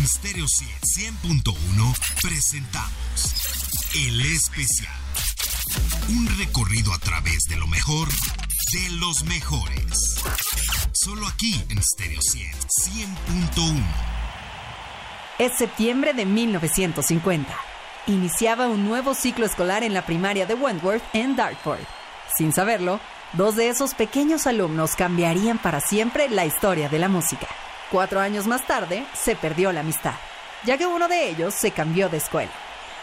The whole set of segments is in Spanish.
En Stereo 100.1 presentamos El Especial. Un recorrido a través de lo mejor de los mejores. Solo aquí en Stereo 100.1. Es septiembre de 1950. Iniciaba un nuevo ciclo escolar en la primaria de Wentworth en Dartford. Sin saberlo, dos de esos pequeños alumnos cambiarían para siempre la historia de la música. Cuatro años más tarde, se perdió la amistad, ya que uno de ellos se cambió de escuela.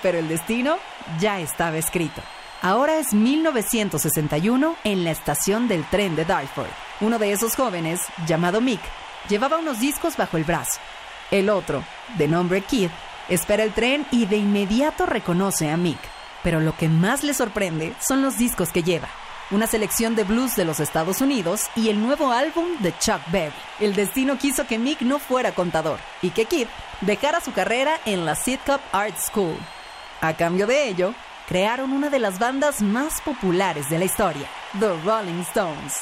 Pero el destino ya estaba escrito. Ahora es 1961 en la estación del tren de Dartford. Uno de esos jóvenes, llamado Mick, llevaba unos discos bajo el brazo. El otro, de nombre Kid, espera el tren y de inmediato reconoce a Mick. Pero lo que más le sorprende son los discos que lleva. Una selección de blues de los Estados Unidos y el nuevo álbum de Chuck Berry. El destino quiso que Mick no fuera contador y que Kid dejara su carrera en la Sidcup Art School. A cambio de ello, crearon una de las bandas más populares de la historia, The Rolling Stones,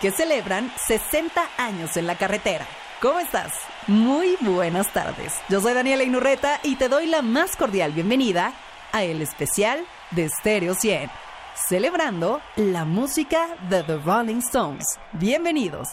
que celebran 60 años en la carretera. ¿Cómo estás? Muy buenas tardes. Yo soy Daniela Inurreta y te doy la más cordial bienvenida a el especial de Stereo 100, celebrando la música de The Rolling Stones. Bienvenidos.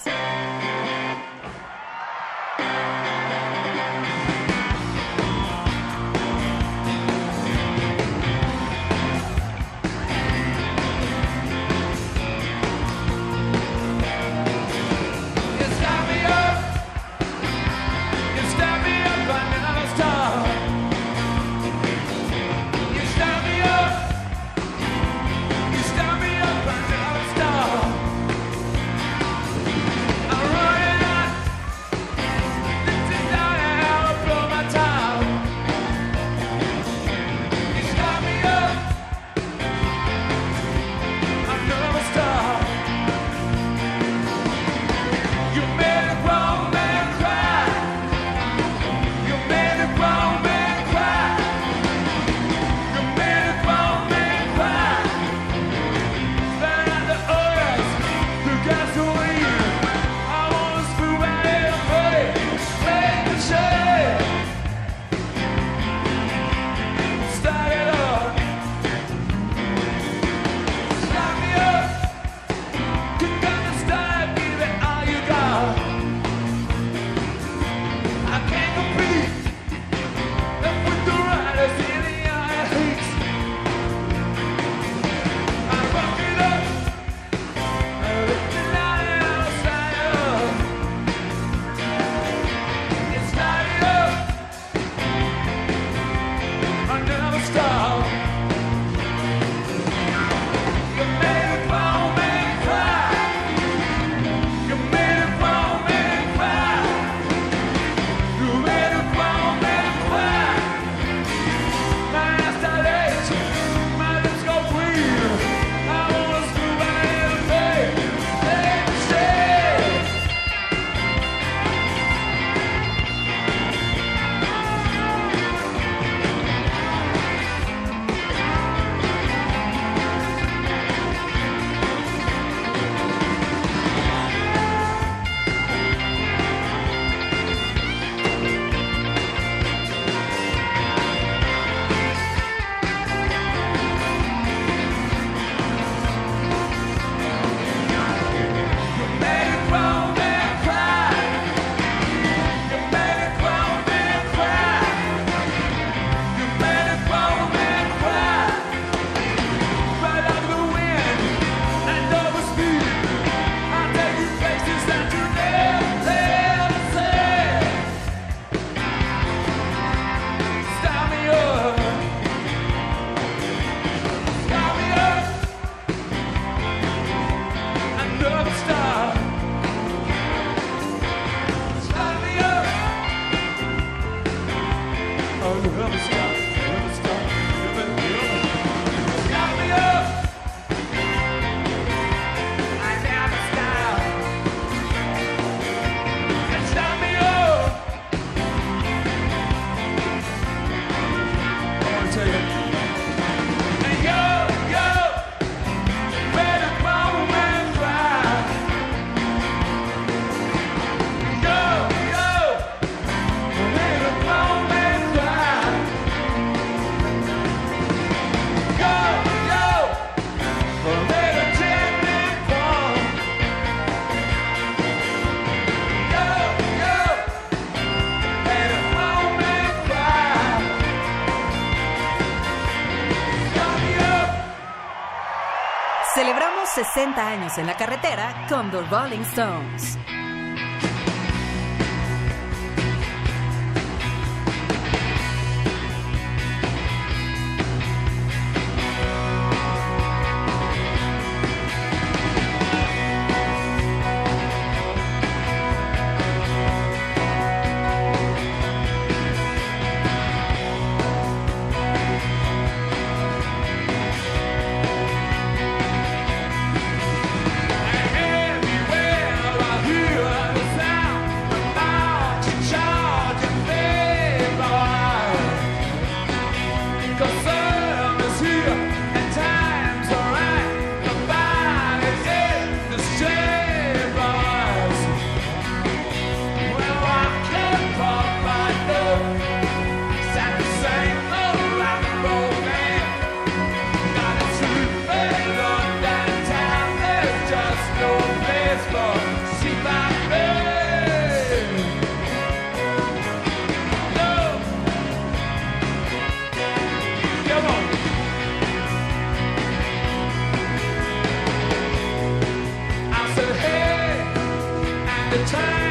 60 años en la carretera con The Rolling Stones. time.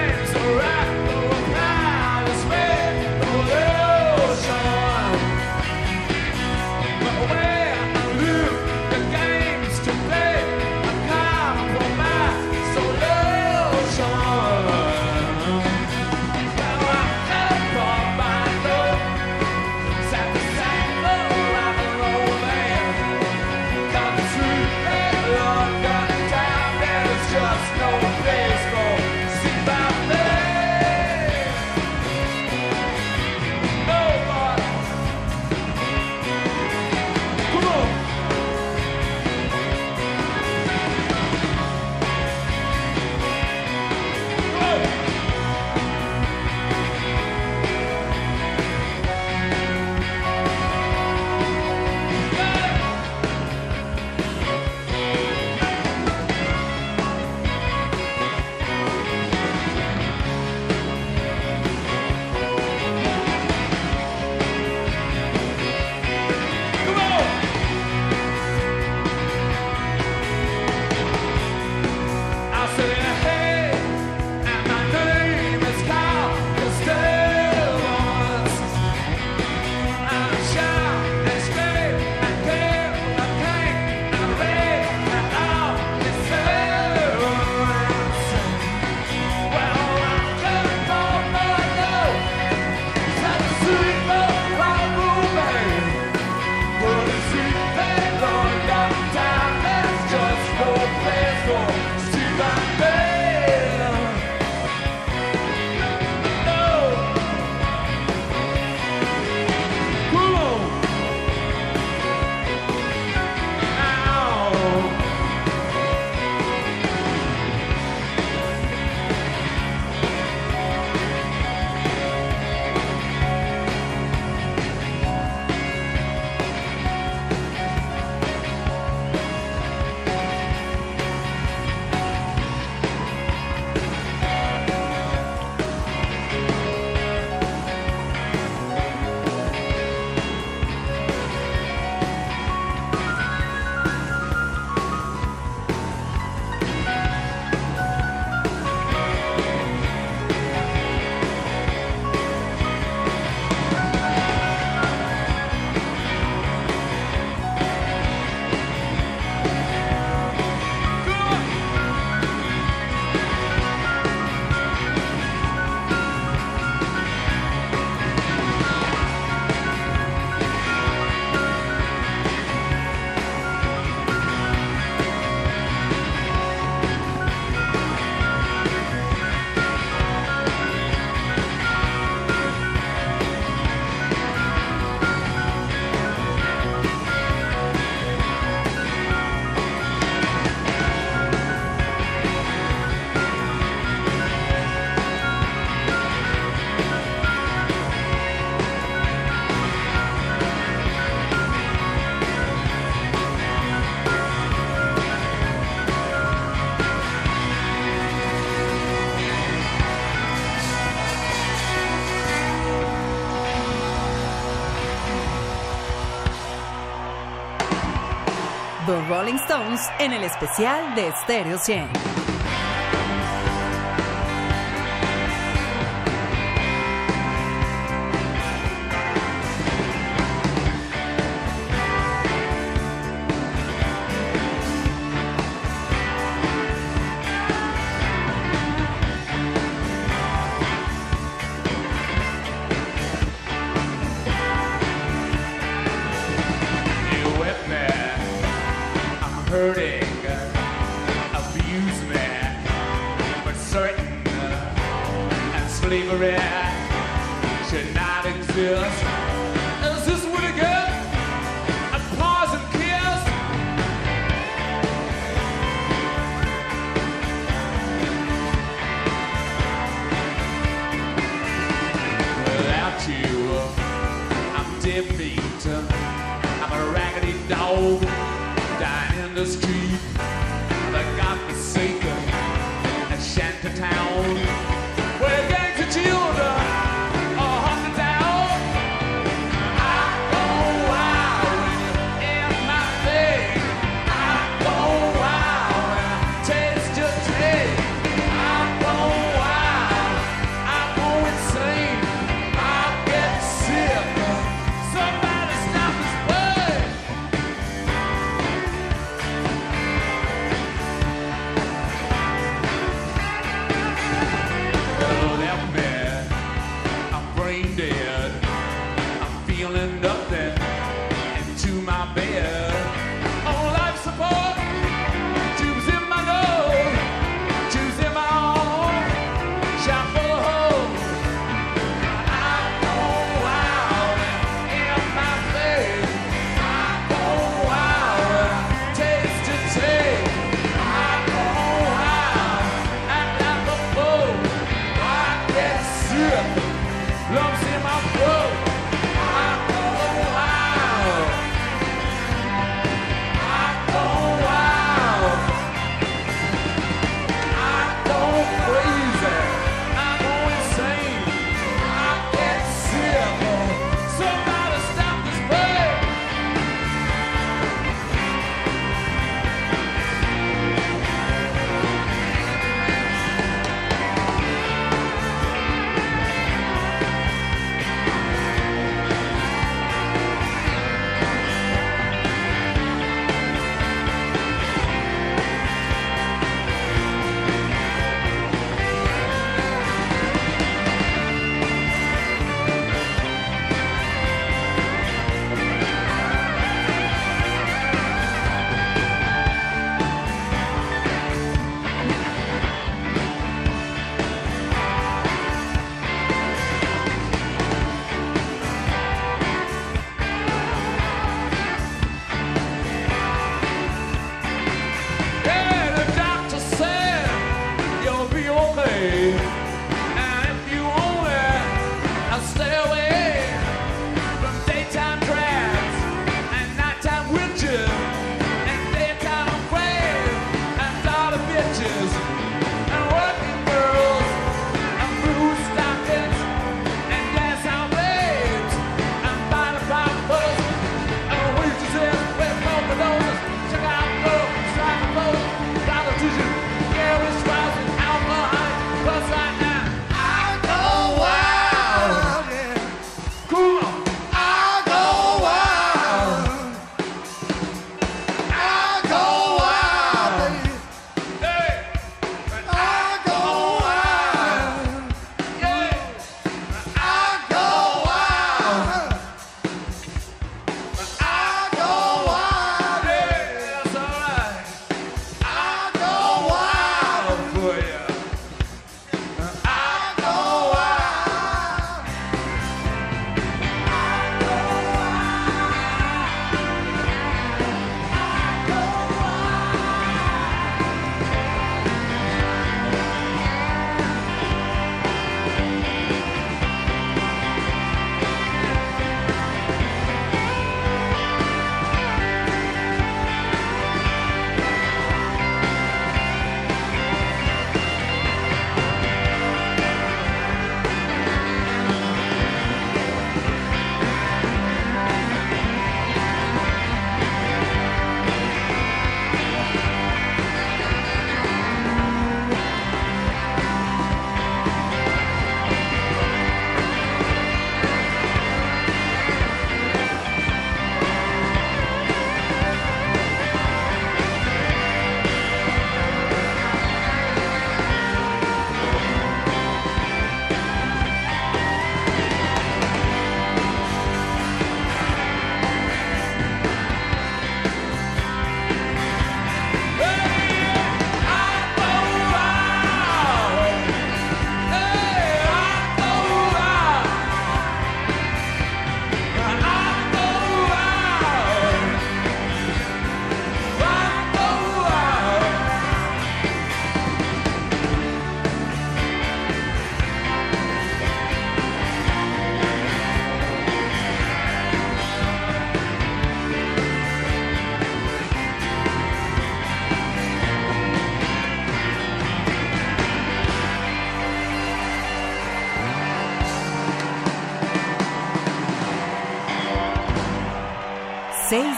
Rolling Stones en el especial de Stereo 100.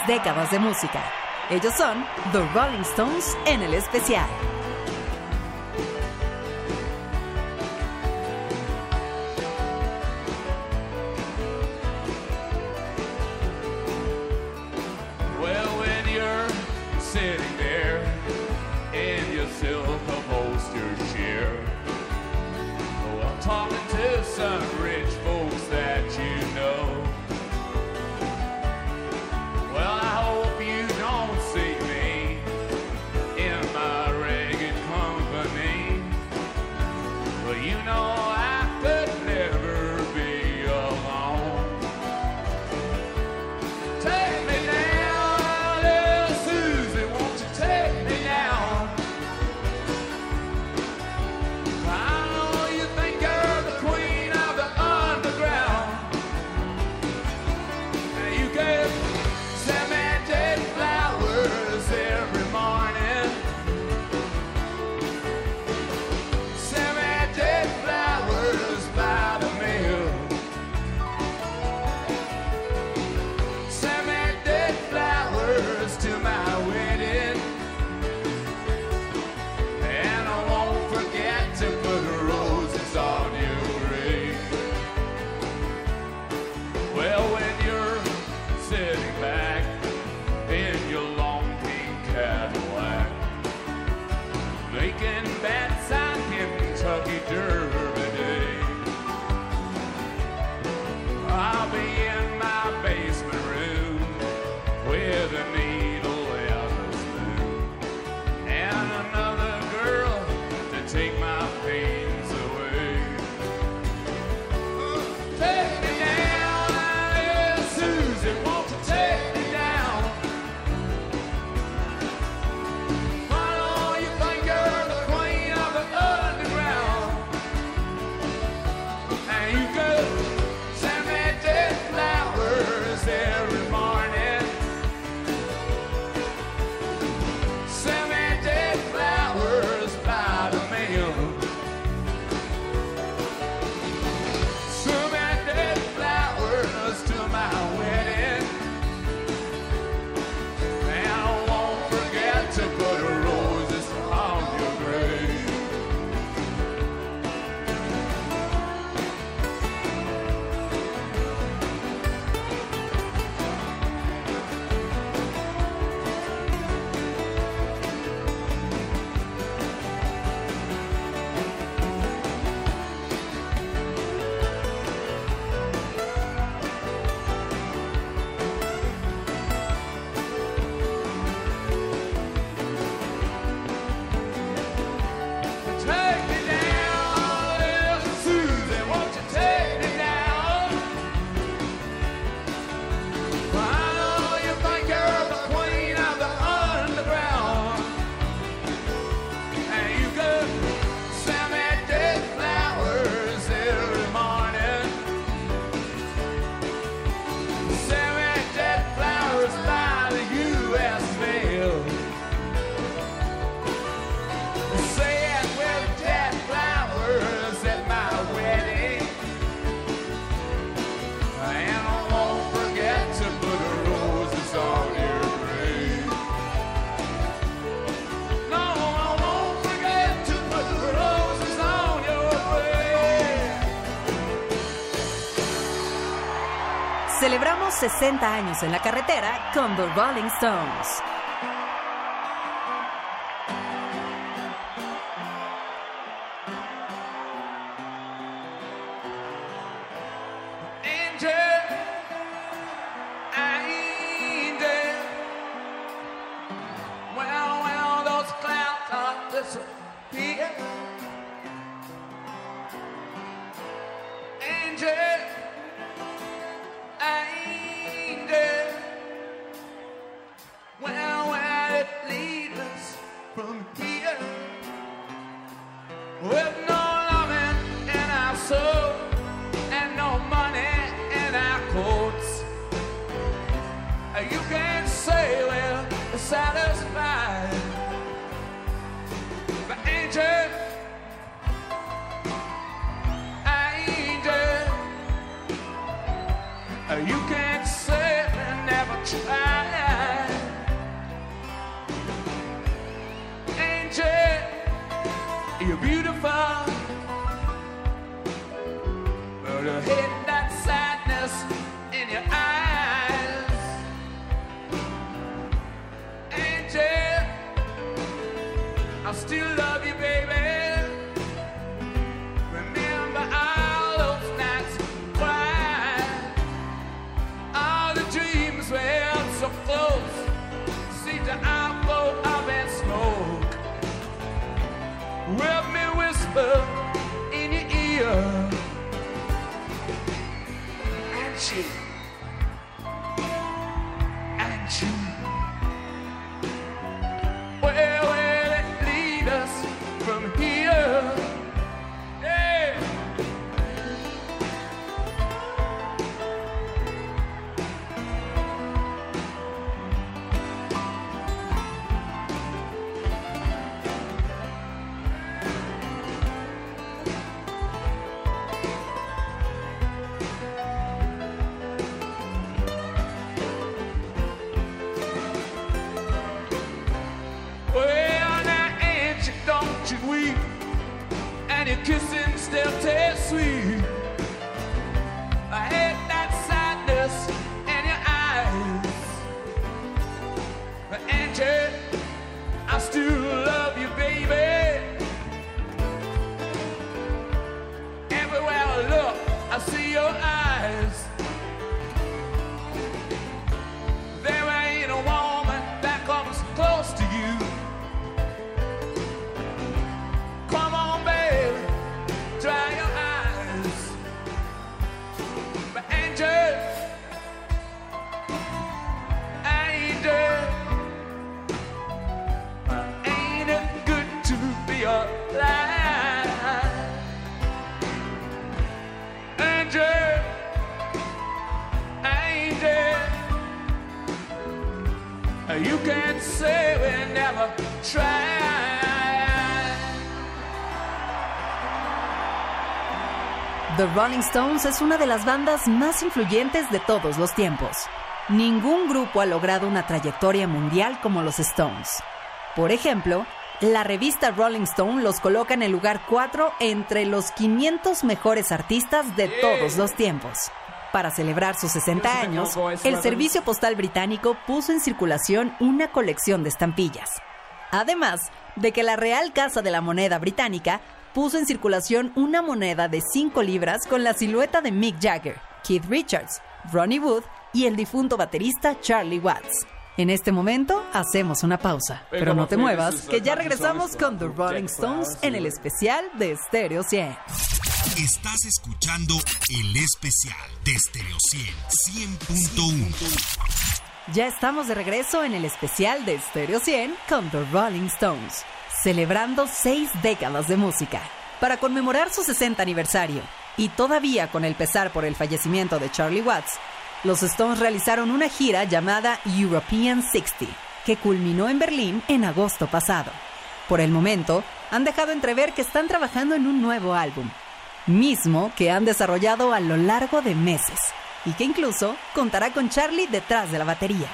Décadas de música. Ellos son The Rolling Stones en el especial. 60 años en la carretera con The Rolling Stones. you're beautiful. But her head Rolling Stones es una de las bandas más influyentes de todos los tiempos. Ningún grupo ha logrado una trayectoria mundial como los Stones. Por ejemplo, la revista Rolling Stone los coloca en el lugar 4 entre los 500 mejores artistas de todos los tiempos. Para celebrar sus 60 años, el Servicio Postal Británico puso en circulación una colección de estampillas. Además de que la Real Casa de la Moneda Británica puso en circulación una moneda de 5 libras con la silueta de Mick Jagger, Keith Richards, Ronnie Wood y el difunto baterista Charlie Watts. En este momento hacemos una pausa, pero no te muevas, que ya regresamos con The Rolling Stones en el especial de Stereo 100. Estás escuchando el especial de Stereo 100 100.1. Ya estamos de regreso en el especial de Stereo 100 con The Rolling Stones celebrando seis décadas de música. Para conmemorar su 60 aniversario, y todavía con el pesar por el fallecimiento de Charlie Watts, los Stones realizaron una gira llamada European 60, que culminó en Berlín en agosto pasado. Por el momento, han dejado entrever que están trabajando en un nuevo álbum, mismo que han desarrollado a lo largo de meses, y que incluso contará con Charlie detrás de la batería.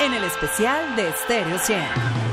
En el especial de Stereo 100.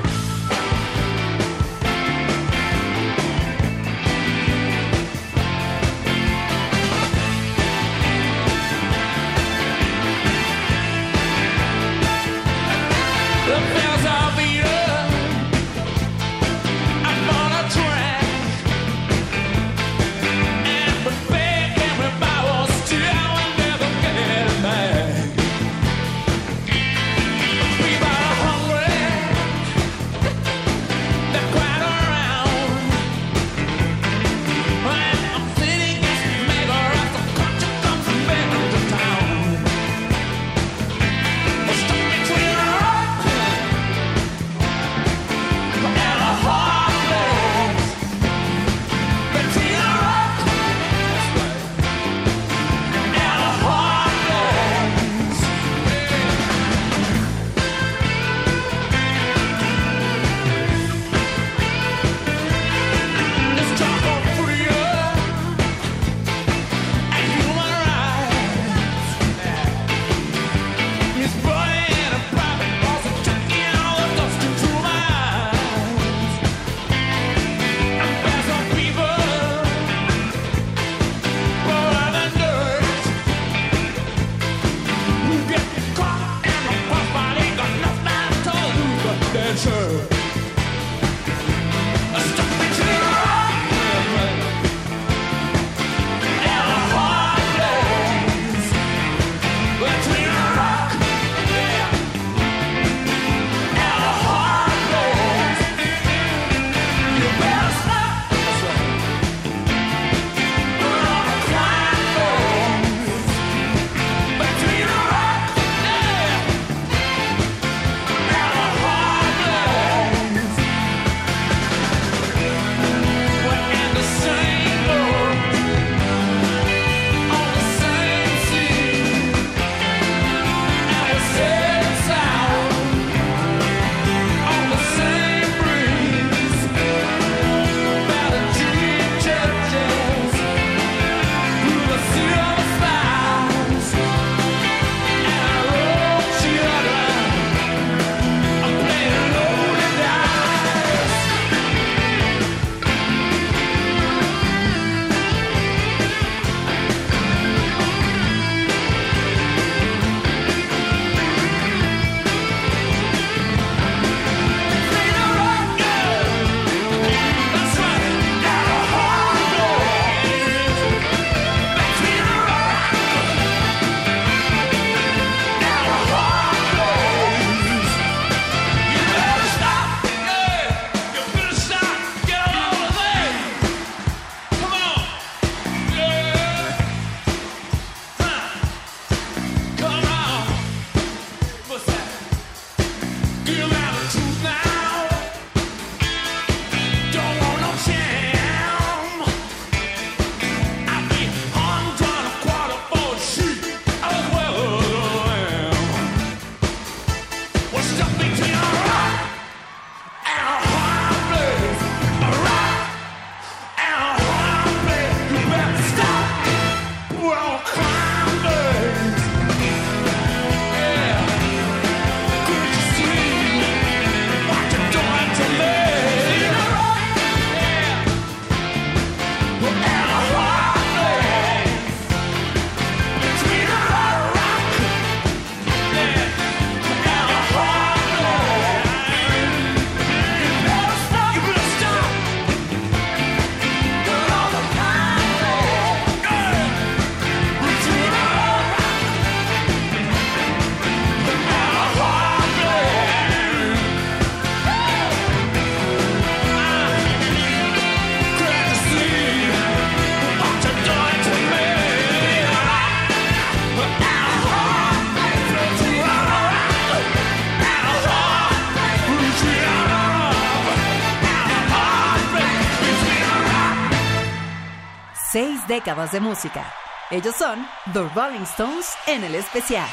décadas de música. Ellos son The Rolling Stones en el especial.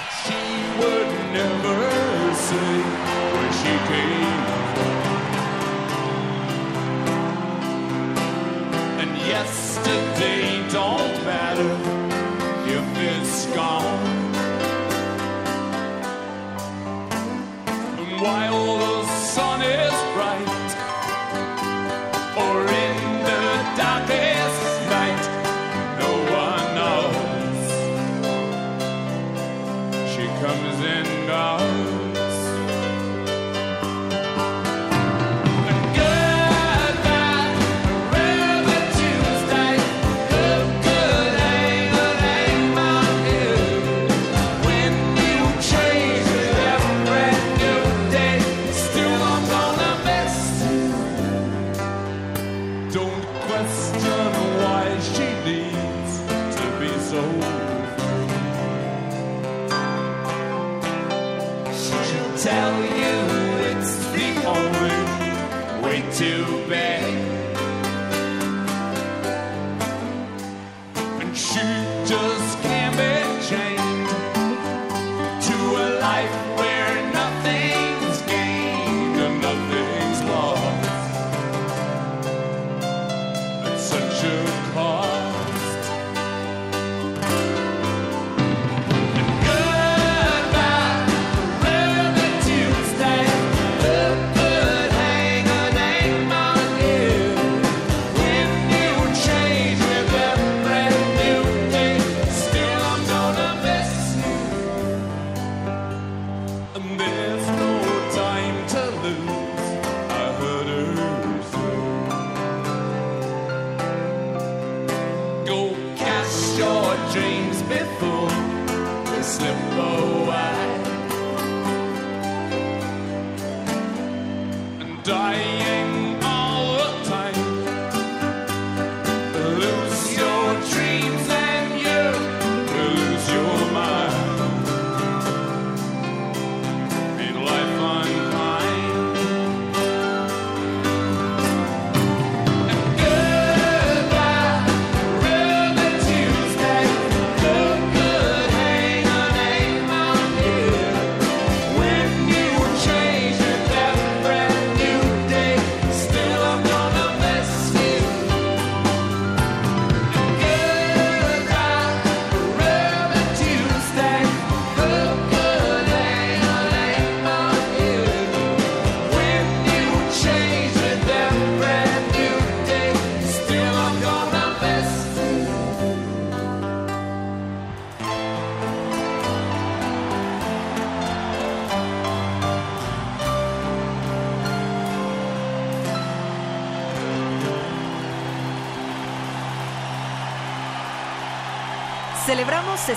while the sun is bright or Don't question why she needs to be so. She'll tell you.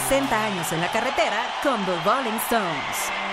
60 años en la carretera con The Rolling Stones.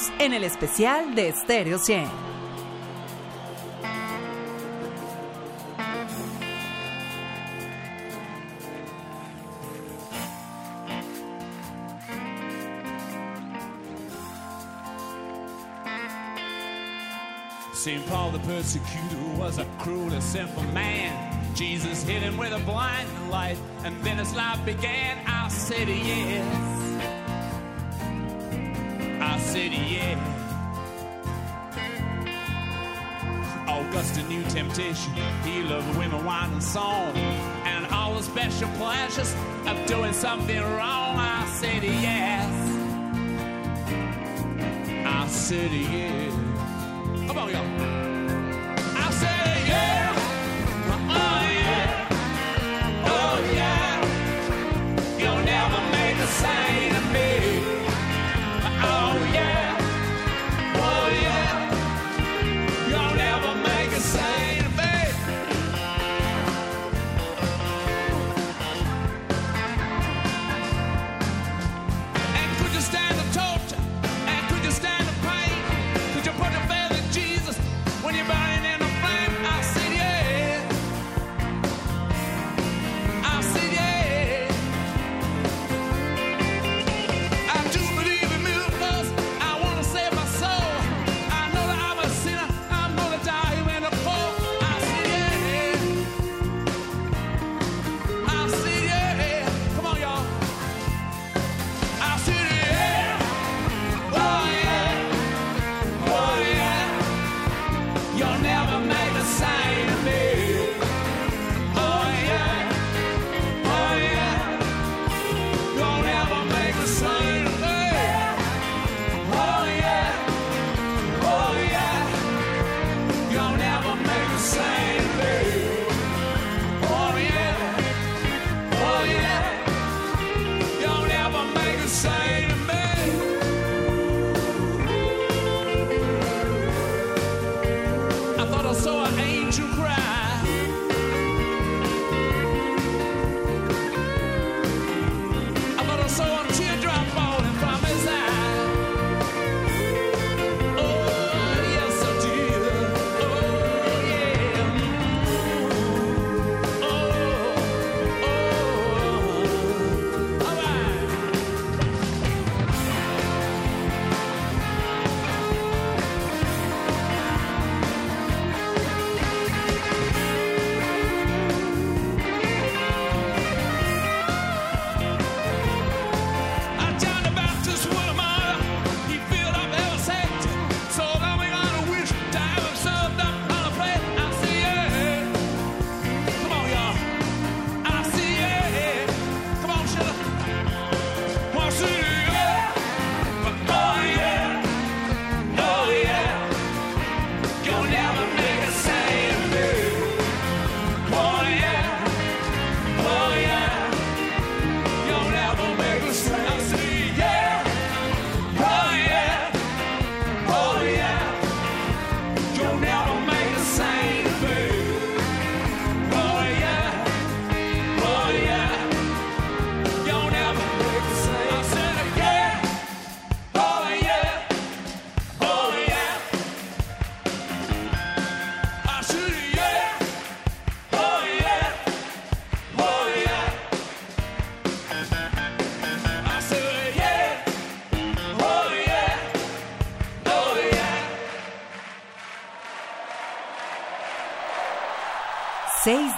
Jesús en el especial de Stereo 100. St. Paul the persecutor was a cruel and sinful man. Jesus hit him with a blinding light, and then his life began. I said yes. City, yeah. Augusta, new temptation. He loved women, wine, and song. And all the special pleasures of doing something wrong. I said yes. I said yes.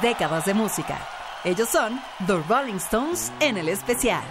décadas de música. Ellos son The Rolling Stones en el especial.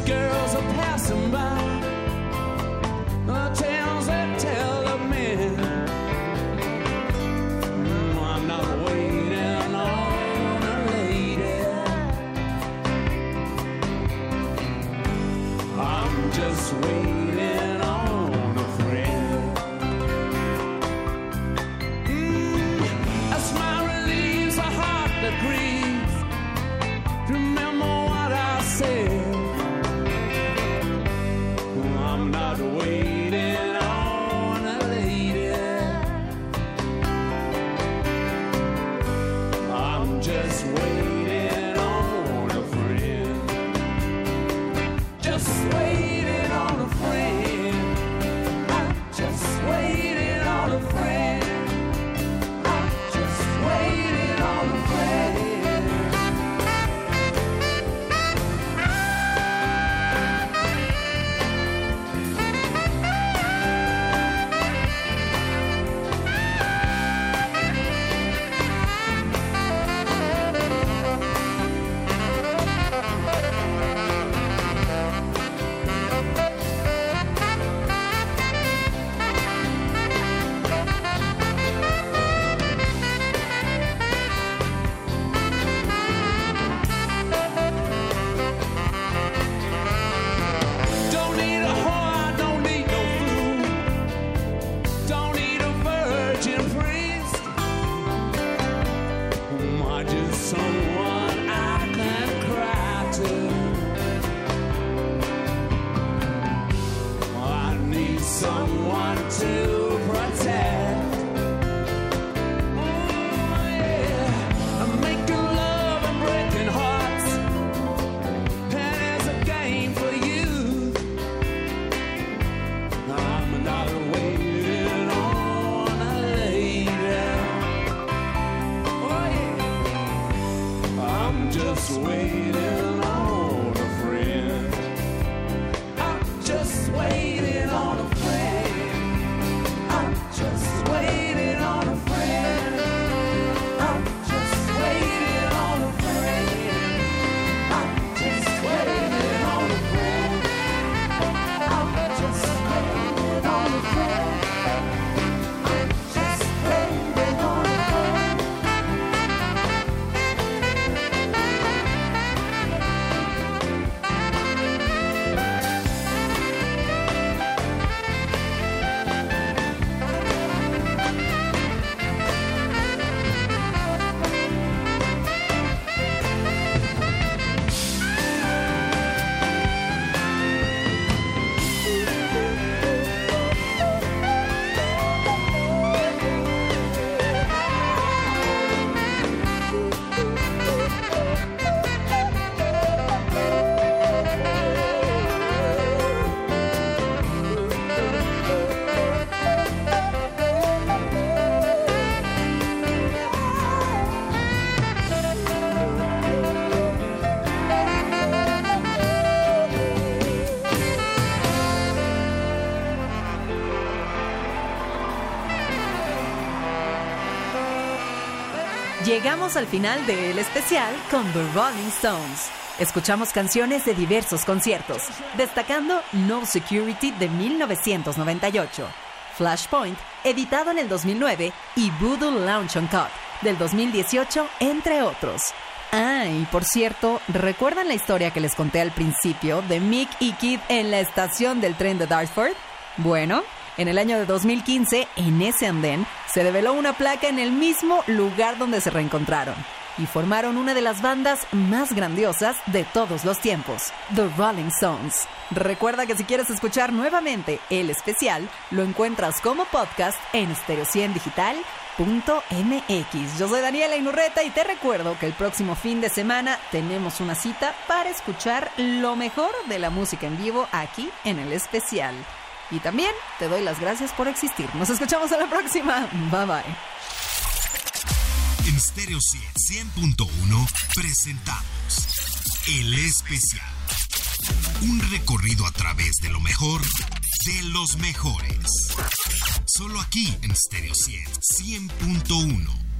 girls are passing by. watching friends. Al final del especial con The Rolling Stones. Escuchamos canciones de diversos conciertos, destacando No Security de 1998, Flashpoint, editado en el 2009, y Voodoo Lounge on Cut, del 2018, entre otros. Ah, y por cierto, ¿recuerdan la historia que les conté al principio de Mick y Kid en la estación del tren de Dartford? Bueno, en el año de 2015, en ese andén, se develó una placa en el mismo lugar donde se reencontraron y formaron una de las bandas más grandiosas de todos los tiempos, The Rolling Stones. Recuerda que si quieres escuchar nuevamente el especial, lo encuentras como podcast en estereociendigital.mx. Yo soy Daniela Inurreta y te recuerdo que el próximo fin de semana tenemos una cita para escuchar lo mejor de la música en vivo aquí en el especial. Y también te doy las gracias por existir. Nos escuchamos a la próxima. Bye bye. En Stereo 100.1 presentamos El Especial. Un recorrido a través de lo mejor de los mejores. Solo aquí en Stereo 100.1.